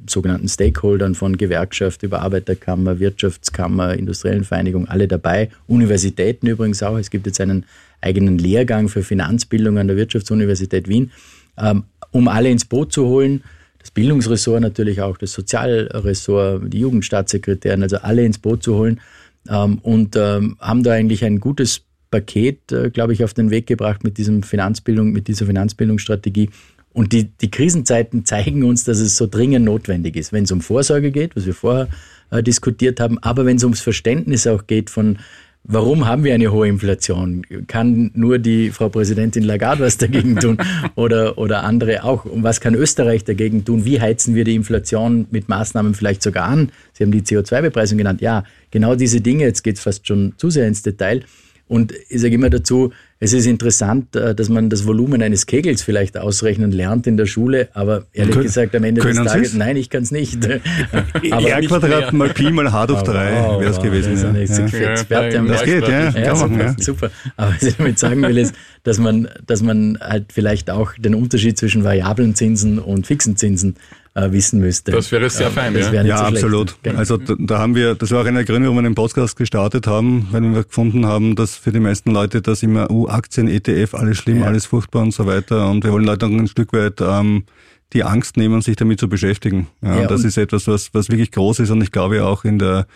sogenannten Stakeholdern von Gewerkschaft über Arbeiterkammer, Wirtschaftskammer, industriellen Vereinigung, alle dabei. Universitäten übrigens auch. Es gibt jetzt einen eigenen Lehrgang für Finanzbildung an der Wirtschaftsuniversität Wien, ähm, um alle ins Boot zu holen. Das Bildungsressort natürlich auch, das Sozialressort, die Jugendstaatssekretären, also alle ins Boot zu holen ähm, und ähm, haben da eigentlich ein gutes Paket, äh, glaube ich, auf den Weg gebracht mit diesem Finanzbildung, mit dieser Finanzbildungsstrategie. Und die, die Krisenzeiten zeigen uns, dass es so dringend notwendig ist, wenn es um Vorsorge geht, was wir vorher äh, diskutiert haben, aber wenn es ums Verständnis auch geht von Warum haben wir eine hohe Inflation? Kann nur die Frau Präsidentin Lagarde was dagegen tun [laughs] oder, oder andere auch? Und was kann Österreich dagegen tun? Wie heizen wir die Inflation mit Maßnahmen vielleicht sogar an? Sie haben die CO2-Bepreisung genannt. Ja, genau diese Dinge, jetzt geht es fast schon zu sehr ins Detail. Und ich sage immer dazu, es ist interessant, äh, dass man das Volumen eines Kegels vielleicht ausrechnen lernt in der Schule, aber ehrlich können, gesagt am Ende des Tages, Sie's? nein, ich kann es nicht. [laughs] [laughs] aber R Quadrat mal Pi mal H durch 3 oh, wäre es gewesen. Ja. Ja. Experte ja, das geht, ja. ja, machen, ja. Super. Aber was ich damit sagen will, ist, dass man, dass man halt vielleicht auch den Unterschied zwischen variablen Zinsen und fixen Zinsen äh, wissen müsste. Das wäre sehr fein, ja. Ja, so absolut. Genau. Also da, da, haben wir, das war auch einer der Gründe, warum wir den Podcast gestartet haben, weil wir gefunden haben, dass für die meisten Leute das immer, uh, Aktien, ETF, alles schlimm, ja. alles furchtbar und so weiter. Und wir wollen Leute ein Stück weit ähm, die Angst nehmen, sich damit zu beschäftigen. Ja, ja das ist etwas, was, was wirklich groß ist und ich glaube auch in der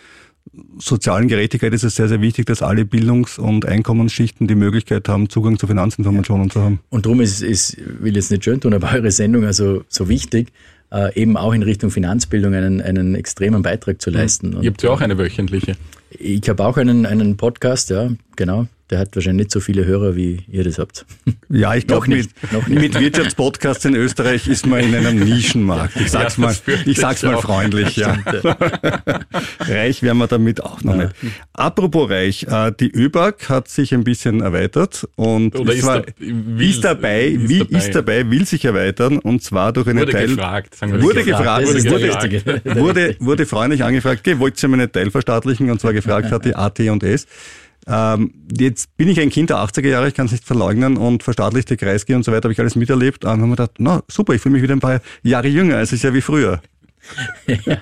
sozialen Gerechtigkeit ist es sehr, sehr wichtig, dass alle Bildungs- und Einkommensschichten die Möglichkeit haben, Zugang zu Finanzinformationen ja. zu haben. Und darum ist, ist, will jetzt nicht schön tun, aber eure Sendung also so wichtig, äh, eben auch in Richtung Finanzbildung einen, einen extremen Beitrag zu leisten. Ihr habt ja auch eine wöchentliche. Ich habe auch einen, einen Podcast, ja, genau der hat wahrscheinlich nicht so viele Hörer, wie ihr das habt. Ja, ich glaube, mit, mit Wirtschaftspodcasts in Österreich ist man in einem Nischenmarkt. Ich sag's ja, mal, ich sag's mal freundlich, ja. [laughs] reich werden wir damit auch noch ja. nicht. Apropos reich, äh, die ÖBAG hat sich ein bisschen erweitert und Oder ist, zwar, da, will, ist, dabei, ist, will, dabei. ist dabei, will sich erweitern und zwar durch eine wurde Teil... Gefragt, wurde gefragt, wurde, wurde, wurde, wurde freundlich angefragt, okay, wollt ihr meine Teilverstaatlichen? Und zwar gefragt hat die AT und S. Ähm, jetzt bin ich ein Kind der 80er Jahre, ich kann es nicht verleugnen und verstaatlichte Kreisky und so weiter habe ich alles miterlebt. Und haben wir gedacht, na super, ich fühle mich wieder ein paar Jahre jünger, es ist ja wie früher. Ja,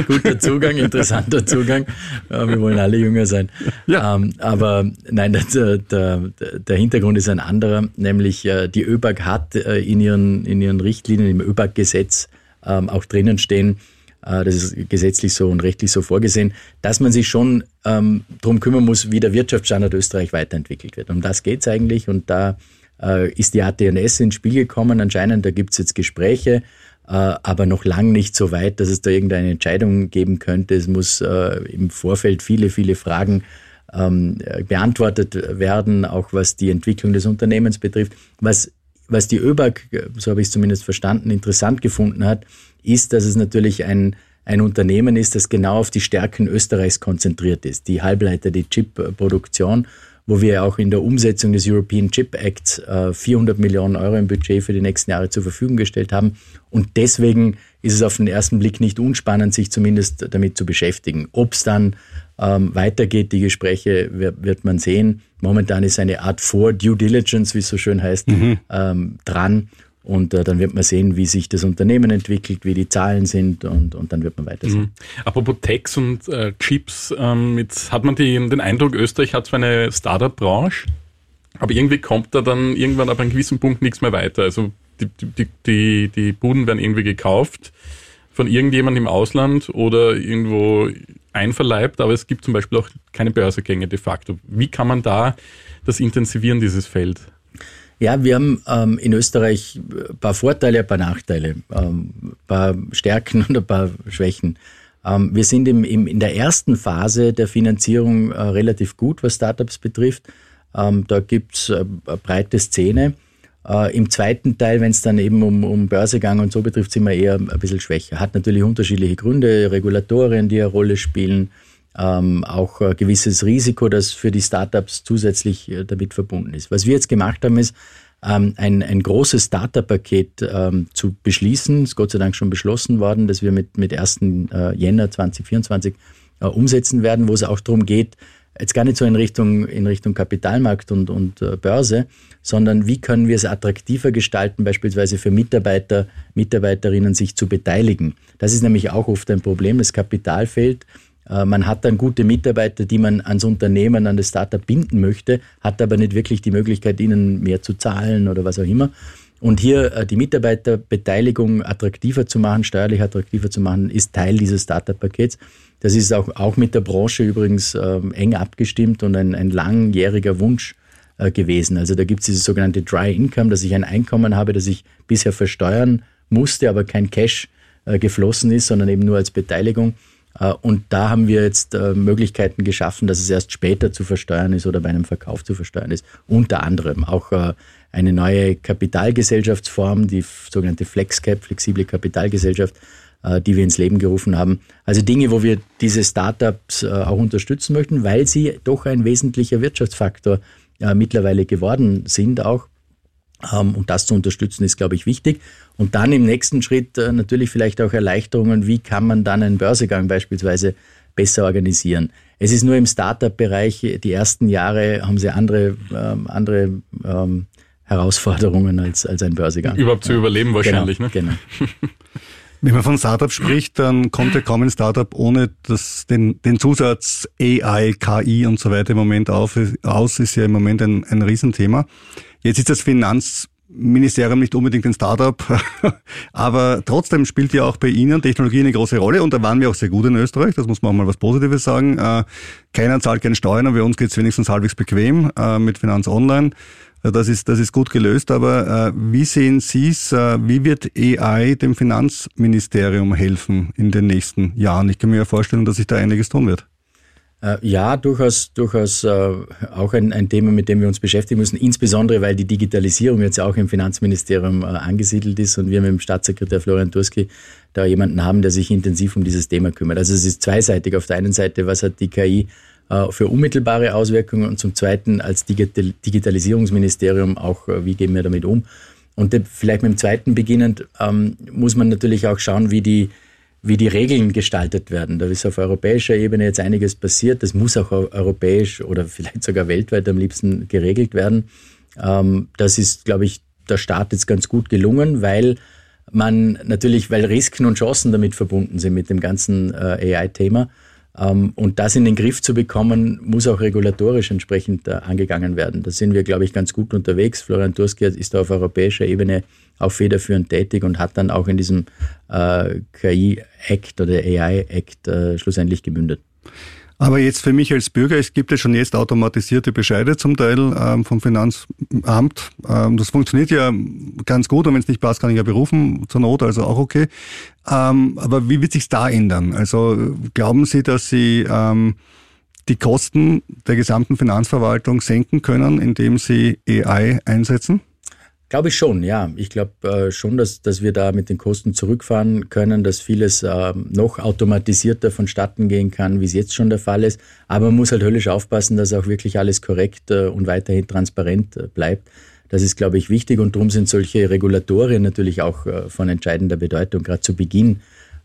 [laughs] guter Zugang, interessanter Zugang. Wir wollen alle jünger sein. Ja. Ähm, aber nein, der, der, der, Hintergrund ist ein anderer, nämlich äh, die ÖBAG hat äh, in ihren, in ihren Richtlinien im ÖBAG-Gesetz ähm, auch drinnen stehen, das ist gesetzlich so und rechtlich so vorgesehen, dass man sich schon ähm, darum kümmern muss, wie der Wirtschaftsstandard Österreich weiterentwickelt wird. Um das geht's eigentlich und da äh, ist die ATNS ins Spiel gekommen. Anscheinend, da gibt's jetzt Gespräche, äh, aber noch lang nicht so weit, dass es da irgendeine Entscheidung geben könnte. Es muss äh, im Vorfeld viele, viele Fragen ähm, beantwortet werden, auch was die Entwicklung des Unternehmens betrifft. Was, was die ÖBAG, so habe ich es zumindest verstanden, interessant gefunden hat, ist, dass es natürlich ein, ein Unternehmen ist, das genau auf die Stärken Österreichs konzentriert ist. Die Halbleiter, die Chip-Produktion, wo wir auch in der Umsetzung des European Chip Acts 400 Millionen Euro im Budget für die nächsten Jahre zur Verfügung gestellt haben. Und deswegen ist es auf den ersten Blick nicht unspannend, sich zumindest damit zu beschäftigen. Ob es dann ähm, weitergeht, die Gespräche wird, man sehen. Momentan ist eine Art Vor-Due Diligence, wie es so schön heißt, mhm. ähm, dran. Und äh, dann wird man sehen, wie sich das Unternehmen entwickelt, wie die Zahlen sind und, und dann wird man weiter sehen. Mhm. Apropos Techs und äh, Chips, ähm, jetzt hat man die, den Eindruck, Österreich hat zwar eine Startup-Branche, aber irgendwie kommt da dann irgendwann ab einem gewissen Punkt nichts mehr weiter. Also die, die, die, die Buden werden irgendwie gekauft von irgendjemandem im Ausland oder irgendwo einverleibt, aber es gibt zum Beispiel auch keine Börsegänge de facto. Wie kann man da das intensivieren, dieses Feld? Ja, wir haben ähm, in Österreich ein paar Vorteile, ein paar Nachteile, ähm, ein paar Stärken [laughs] und ein paar Schwächen. Ähm, wir sind im, im, in der ersten Phase der Finanzierung äh, relativ gut, was Startups betrifft. Ähm, da gibt's äh, eine breite Szene. Äh, Im zweiten Teil, wenn es dann eben um, um Börsegang und so betrifft, sind wir eher ein bisschen schwächer. Hat natürlich unterschiedliche Gründe, Regulatorien, die eine Rolle spielen ähm, auch ein gewisses Risiko, das für die Startups zusätzlich äh, damit verbunden ist. Was wir jetzt gemacht haben, ist, ähm, ein, ein großes Starter-Paket ähm, zu beschließen. Ist Gott sei Dank schon beschlossen worden, dass wir mit, mit 1. Äh, Jänner 2024 äh, umsetzen werden, wo es auch darum geht, jetzt gar nicht so in Richtung, in Richtung Kapitalmarkt und, und äh, Börse, sondern wie können wir es attraktiver gestalten, beispielsweise für Mitarbeiter, Mitarbeiterinnen sich zu beteiligen. Das ist nämlich auch oft ein Problem, das Kapital fehlt. Äh, man hat dann gute Mitarbeiter, die man ans Unternehmen, an das Startup binden möchte, hat aber nicht wirklich die Möglichkeit, ihnen mehr zu zahlen oder was auch immer. Und hier äh, die Mitarbeiterbeteiligung attraktiver zu machen, steuerlich attraktiver zu machen, ist Teil dieses Startup-Pakets. Das ist auch, auch mit der Branche übrigens ähm, eng abgestimmt und ein, ein langjähriger Wunsch äh, gewesen. Also da gibt es dieses sogenannte Dry Income, dass ich ein Einkommen habe, das ich bisher versteuern musste, aber kein Cash geflossen ist, sondern eben nur als Beteiligung. Äh, und da haben wir jetzt äh, Möglichkeiten geschaffen, dass es erst später zu versteuern ist oder bei einem Verkauf zu versteuern ist. Unter anderem auch äh, eine neue Kapitalgesellschaftsform, die sogenannte FlexCap, flexible Kapitalgesellschaft, die wir ins Leben gerufen haben. Also Dinge, wo wir diese Startups auch unterstützen möchten, weil sie doch ein wesentlicher Wirtschaftsfaktor mittlerweile geworden sind auch. Ähm, und das zu unterstützen ist, glaube ich, wichtig. Und dann im nächsten Schritt äh, natürlich vielleicht auch Erleichterungen, wie kann man dann einen Börsegang beispielsweise besser organisieren. Es ist nur im Startup-Bereich, die ersten Jahre haben sie andere, ähm, andere ähm, Herausforderungen als, als ein Börsegang. Überhaupt zu überleben genau, wahrscheinlich. Genau, ne? genau. [laughs] Wenn man von Startup spricht, dann kommt ja kaum ein Startup ohne das, den, den Zusatz AI, KI und so weiter im Moment auf. Aus ist ja im Moment ein, ein Riesenthema. Jetzt ist das Finanzministerium nicht unbedingt ein Startup, [laughs] aber trotzdem spielt ja auch bei Ihnen Technologie eine große Rolle und da waren wir auch sehr gut in Österreich, das muss man auch mal was Positives sagen. Äh, keiner zahlt keine Steuern, aber bei uns geht es wenigstens halbwegs bequem äh, mit Finanz Online. Äh, das ist, das ist gut gelöst, aber wie sehen Sie es? wie wird AI dem Finanzministerium helfen in den nächsten Jahren? Ich kann mir ja vorstellen, dass sich da einiges tun wird. Äh, ja, durchaus, durchaus äh, auch ein, ein Thema, mit dem wir uns beschäftigen müssen, insbesondere weil die Digitalisierung jetzt auch im Finanzministerium äh, angesiedelt ist und wir mit dem Staatssekretär Florian Turski da jemanden haben, der sich intensiv um dieses Thema kümmert. Also es ist zweiseitig. Auf der einen Seite, was hat die KI für unmittelbare Auswirkungen und zum Zweiten als Digitalisierungsministerium auch, wie gehen wir damit um? Und vielleicht mit dem Zweiten beginnend ähm, muss man natürlich auch schauen, wie die wie die Regeln gestaltet werden. Da ist auf europäischer Ebene jetzt einiges passiert. Das muss auch europäisch oder [laughs] vielleicht sogar weltweit am liebsten geregelt werden. Ähm, das ist, glaube ich, der Start jetzt ganz gut gelungen, weil man natürlich, weil Risiken und Chancen damit verbunden sind mit dem ganzen äh, AI-Thema. Ähm, und das in den Griff zu bekommen, muss auch regulatorisch entsprechend äh, angegangen werden. Da sind wir, glaube ich, ganz gut unterwegs. Florian Turski ist da auf europäischer Ebene auch federführend tätig und hat dann auch in diesem äh, KI-Act oder AI-Act äh, schlussendlich gemündet. Aber jetzt für mich als Bürger, es gibt ja schon jetzt automatisierte Bescheide zum Teil ähm, vom Finanzamt. Ähm, das funktioniert ja ganz gut und wenn es nicht passt, kann ich ja berufen, zur Not, also auch okay. Ähm, aber wie wird sich da ändern? Also glauben Sie, dass Sie ähm, die Kosten der gesamten Finanzverwaltung senken können, indem Sie AI einsetzen? Glaube ich schon, ja. Ich glaube äh, schon, dass, dass wir da mit den Kosten zurückfahren können, dass vieles äh, noch automatisierter vonstatten gehen kann, wie es jetzt schon der Fall ist. Aber man muss halt höllisch aufpassen, dass auch wirklich alles korrekt äh, und weiterhin transparent äh, bleibt. Das ist, glaube ich, wichtig und darum sind solche Regulatorien natürlich auch äh, von entscheidender Bedeutung, gerade zu Beginn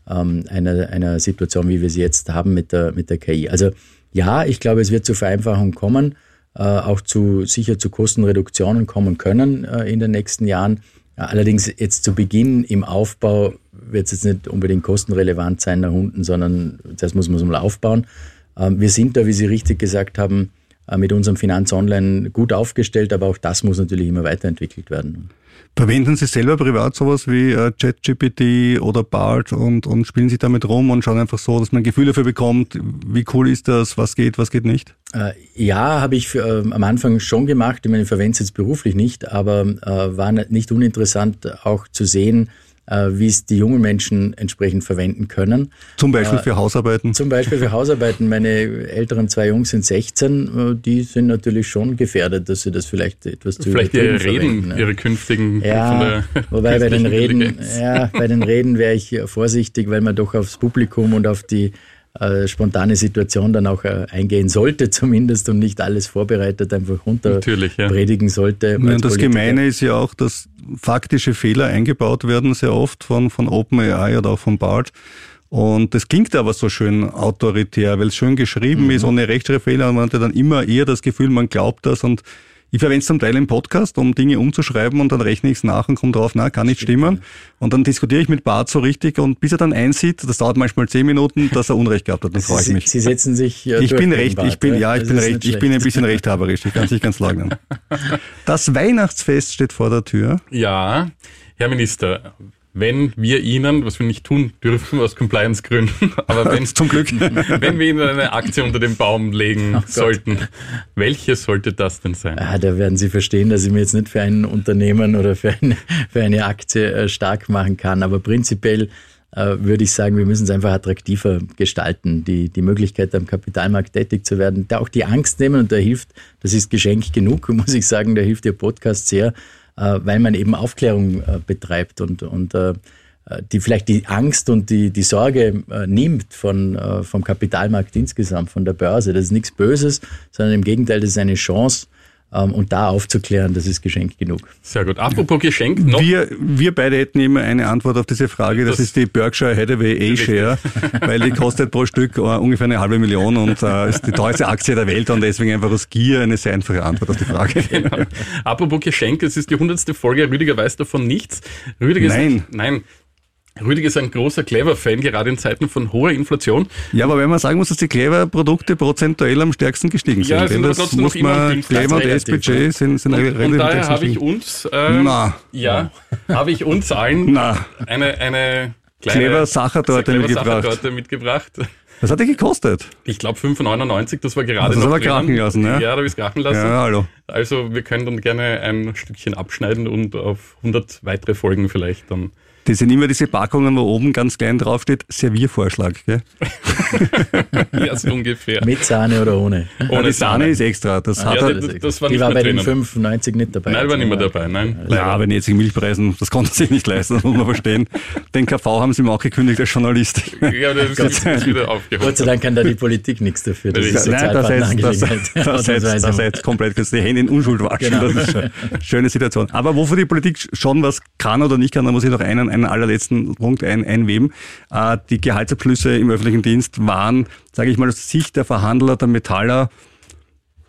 ähm, einer, einer Situation, wie wir sie jetzt haben mit der, mit der KI. Also ja, ich glaube, es wird zur Vereinfachung kommen auch zu sicher zu Kostenreduktionen kommen können äh, in den nächsten Jahren. Allerdings jetzt zu Beginn im Aufbau wird es jetzt nicht unbedingt kostenrelevant sein nach unten, sondern das muss man mal aufbauen. Ähm, wir sind da, wie Sie richtig gesagt haben, äh, mit unserem Finanz Online gut aufgestellt, aber auch das muss natürlich immer weiterentwickelt werden. Verwenden Sie selber privat sowas wie äh, ChatGPT oder BART und, und spielen Sie damit rum und schauen einfach so, dass man ein Gefühl dafür bekommt, wie cool ist das, was geht, was geht nicht? Äh, ja, habe ich für, äh, am Anfang schon gemacht. Ich meine, ich verwende es jetzt beruflich nicht, aber äh, war nicht uninteressant auch zu sehen, äh, wie es die jungen Menschen entsprechend verwenden können. Zum Beispiel äh, für Hausarbeiten? Zum Beispiel für Hausarbeiten. Meine älteren zwei Jungs sind 16, äh, die sind natürlich schon gefährdet, dass sie das vielleicht etwas zu Vielleicht ihre Reden, ne? ihre künftigen. Ja, wobei bei [laughs] den Reden, ja, bei den Reden wäre ich vorsichtig, weil man doch aufs Publikum und auf die äh, spontane Situation dann auch äh, eingehen sollte, [laughs] zumindest und nicht alles vorbereitet einfach runter Natürlich, ja. predigen sollte. Ja, und das. Gemeine ist ja auch, dass faktische Fehler eingebaut werden, sehr oft von, von OpenAI oder auch von BART. Und das klingt aber so schön autoritär, weil es schön geschrieben Mhm. ist, ohne Rechtschreibfehler. Und man hat ja dann immer eher das Gefühl, man glaubt das. Und ich verwende es zum Teil im Podcast, um Dinge umzuschreiben und dann rechne ich es nach und komme drauf, na, kann nicht stimmen. Und dann diskutiere ich mit Bart so richtig und bis er dann einsieht, das dauert manchmal zehn Minuten, dass er Unrecht gehabt hat, dann freue ich mich. Sie setzen sich äh, Ich durch bin recht, Bart, ich bin, ja, ich bin recht, ich bin ein bisschen rechthaberisch, ich kann es nicht ganz leugnen. Das Weihnachtsfest steht vor der Tür. Ja, Herr Minister, wenn wir Ihnen, was wir nicht tun dürfen aus Compliance-Gründen, [laughs] aber wenn, Zum Glück. [laughs] wenn wir Ihnen eine Aktie unter den Baum legen sollten, welche sollte das denn sein? Ah, da werden Sie verstehen, dass ich mir jetzt nicht für ein Unternehmen oder für eine, für eine Aktie äh, stark machen kann. Aber prinzipiell äh, würde ich sagen, wir müssen es einfach attraktiver gestalten. Die, die Möglichkeit, am Kapitalmarkt tätig zu werden, da auch die Angst nehmen und da hilft, das ist Geschenk genug, [laughs] muss ich sagen, da hilft Ihr Podcast sehr, weil man eben Aufklärung äh, betreibt und, und äh, die vielleicht die Angst und die, die Sorge äh, nimmt von, äh, vom Kapitalmarkt insgesamt, von der Börse. Das ist nichts Böses, sondern im Gegenteil, das ist eine Chance. Ähm, und da aufzuklären, das ist Geschenk genug. Sehr gut. Apropos Geschenk, noch Wir, wir beide hätten immer eine Antwort auf diese Frage. Das, Das- ist die Berkshire Hathaway A-Share, [laughs] weil die kostet pro Stück äh, ungefähr eine halbe Million und äh, ist die teuerste Aktie der Welt und deswegen einfach aus Gier eine sehr einfache Antwort auf die Frage. [laughs] Apropos Geschenk, es ist die hundertste Folge, Rüdiger weiß davon nichts. Rüdiger Nein. Ist, nein. Rüdiger ist ein großer Clever-Fan, gerade in Zeiten von hoher Inflation. Ja, aber wenn man sagen muss, dass die Clever-Produkte prozentuell am stärksten gestiegen sind, Ja, sind aber das trotzdem muss noch man. Clever und SPG sind, sind Und, relativ und daher habe ich uns, ähm, Na. ja, habe ich uns allen Na. eine, eine kleine Clever Sachertorte Clever mitgebracht. Mitgebracht. Was hat die gekostet? Ich glaube 5,99, das war gerade du noch drinnen. krachen lassen, ne? Ja, da habe ich es krachen lassen. Ja, hallo. Also wir können dann gerne ein Stückchen abschneiden und auf 100 weitere Folgen vielleicht dann. Die sind immer diese Packungen, wo oben ganz klein draufsteht, Serviervorschlag. Gell? [laughs] Ja, so [laughs] ungefähr. Mit Sahne oder ohne? Ja, die Sahne ist extra. Das hat Ja, das- das war die nicht war bei den drinnen. 95 nicht dabei. Nein, war nicht mehr dabei, nein. Ja, bei den jetzigen Milchpreisen, das konnte er sich nicht leisten, das muss man verstehen. Den KV haben sie ihm auch gekündigt als Journalist. Ja, das [laughs] ist jetzt wieder Gott aufgeholt. sei Dank kann da die Politik nichts dafür. Das ist Nein, das heißt, das, das, heißt, das heißt komplett kurz die Hände in Unschuld waschen. Genau. Das ist eine schöne Situation. Aber wofür die Politik schon was kann oder nicht kann, da muss ich noch einen, einen allerletzten Punkt ein, einweben. Äh, die Gehaltsabschlüsse im öffentlichen Dienst waren, sage ich mal, aus Sicht der Verhandler, der Metaller,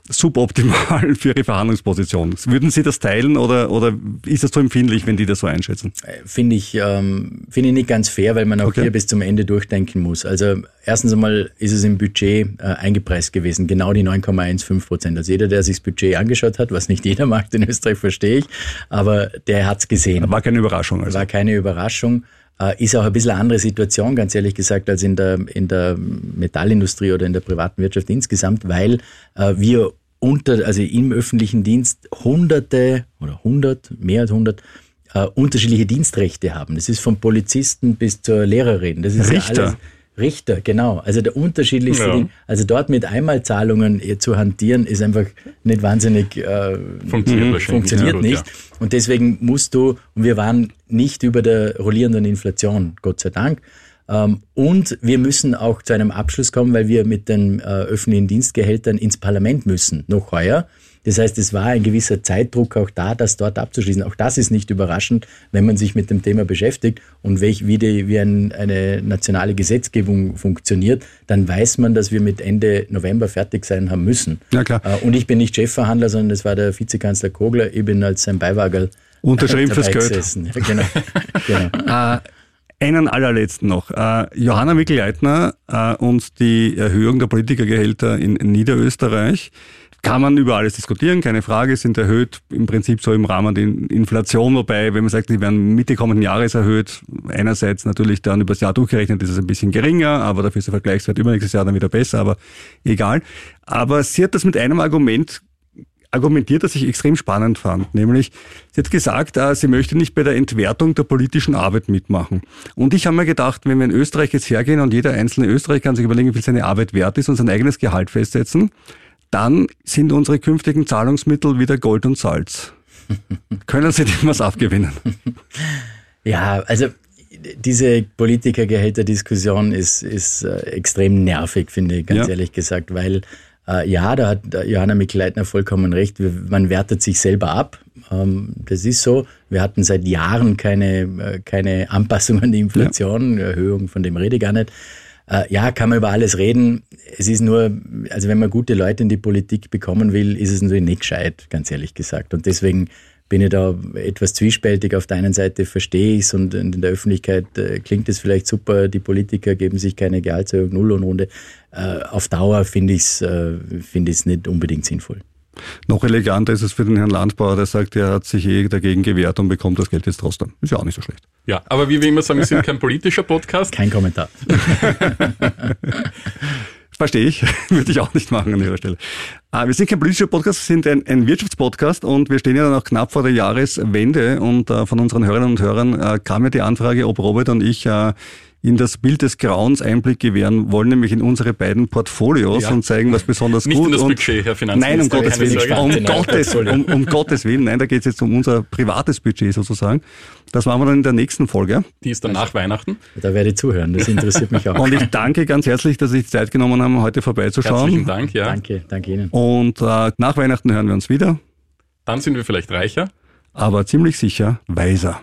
suboptimal [laughs] für ihre Verhandlungsposition. Würden Sie das teilen oder, oder ist das so empfindlich, wenn die das so einschätzen? Finde ich, ähm, finde ich nicht ganz fair, weil man auch Okay. hier bis zum Ende durchdenken muss. Also erstens einmal ist es im Budget äh, eingepreist gewesen, genau die 9,15 Prozent. Also jeder, der sich das Budget angeschaut hat, was nicht jeder [laughs] macht in Österreich, verstehe ich, aber der hat's gesehen. War keine Überraschung. Also. war keine Überraschung. Äh, Ist auch ein bisschen eine andere Situation, ganz ehrlich gesagt, als in der, in der Metallindustrie oder in der privaten Wirtschaft insgesamt, weil äh, wir unter, also im öffentlichen Dienst hunderte oder hundert, mehr als hundert äh, unterschiedliche Dienstrechte haben. Das ist vom Polizisten bis zur Lehrerin. Das ist Richter. Ja alles, Richter, genau. Also der unterschiedlichste Ja. Ding. Also dort mit Einmalzahlungen zu hantieren, ist einfach nicht wahnsinnig äh, Funktioniert wahrscheinlich funktioniert gut, nicht. Und deswegen musst du, und wir waren nicht über der rollierenden Inflation, Gott sei Dank. Ähm, Und wir müssen auch zu einem Abschluss kommen, weil wir mit den äh, öffentlichen Dienstgehältern ins Parlament müssen, noch heuer. Das heißt, es war ein gewisser Zeitdruck auch da, das dort abzuschließen. Auch das ist nicht überraschend, wenn man sich mit dem Thema beschäftigt und welch, wie, die, wie ein, eine nationale Gesetzgebung funktioniert, dann weiß man, dass wir mit Ende November fertig sein haben müssen. Ja, klar. Äh, Und ich bin nicht Chefverhandler, sondern das war der Vizekanzler Kogler. Ich bin als sein Beiwagerl Unterschrieben [laughs] fürs Geld. Ja, genau. [laughs] genau. Äh, einen allerletzten noch. Äh, Johanna Mikl-Leitner äh, und die Erhöhung der Politikergehälter in Niederösterreich. Kann man über alles diskutieren, keine Frage, sind erhöht im Prinzip so im Rahmen der Inflation, wobei, wenn man sagt, die werden Mitte kommenden Jahres erhöht, einerseits natürlich dann übers Jahr durchgerechnet ist es ein bisschen geringer, aber dafür ist der Vergleichswert übernächstes Jahr dann wieder besser, aber egal. Aber sie hat das mit einem Argument argumentiert, das ich extrem spannend fand. Nämlich, sie hat gesagt, äh, sie möchte nicht bei der Entwertung der politischen Arbeit mitmachen. Und ich habe mir gedacht, wenn wir in Österreich jetzt hergehen und jeder einzelne Österreicher kann sich überlegen, wie viel seine Arbeit wert ist und sein eigenes Gehalt festsetzen, dann sind unsere künftigen Zahlungsmittel wieder Gold und Salz. [laughs] Können Sie dem was abgewinnen? Ja, also diese Politikergehälterdiskussion ist, ist äh, extrem nervig, finde ich, ganz Ja. ehrlich gesagt, weil äh, ja, da hat äh, Johanna Mikleitner vollkommen recht, man wertet sich selber ab. Ähm, das ist so. Wir hatten seit Jahren keine, äh, keine Anpassung an die Inflation, Erhöhung, von dem rede ich gar nicht. Äh, ja, kann man über alles reden. Es ist nur, also wenn man gute Leute in die Politik bekommen will, ist es natürlich nicht gescheit, ganz ehrlich gesagt. Und deswegen bin ich da etwas zwiespältig. Auf der einen Seite verstehe ich es und in der Öffentlichkeit äh, klingt es vielleicht super, die Politiker geben sich keine Gehaltserhöhung, Null und Runde. Äh, auf Dauer finde ich es äh, es nicht unbedingt sinnvoll. Noch eleganter ist es für den Herrn Landbauer, der sagt, er hat sich eh dagegen gewehrt und bekommt das Geld jetzt trotzdem. Ist ja auch nicht so schlecht. Ja, aber wie wir immer sagen, wir sind kein politischer Podcast. Kein Kommentar. [laughs] Verstehe ich, [laughs] würde ich auch nicht machen an Ihrer Stelle. Ah, wir sind kein politischer Podcast, wir sind ein, ein Wirtschaftspodcast und wir stehen ja dann auch knapp vor der Jahreswende und äh, von unseren Hörerinnen und Hörern äh, kam ja die Anfrage, ob Robert und ich äh, in das Bild des Grauens Einblick gewähren wollen, nämlich in unsere beiden Portfolios Ja. und zeigen, was besonders Nicht gut in das und Budget, Herr Finanzminister. Nein, um Gottes Willen, um Gottes, um, um Gottes Willen, nein, da geht es jetzt um unser privates Budget sozusagen. Das machen wir dann in der nächsten Folge. Die ist dann nach Weihnachten. Da werde ich zuhören, das interessiert mich auch. Und ich danke ganz herzlich, dass Sie sich die Zeit genommen haben, heute vorbeizuschauen. Herzlichen Dank, ja. Danke, danke Ihnen. Und äh, nach Weihnachten hören wir uns wieder, Dann sind wir vielleicht reicher. aber ziemlich sicher weiser.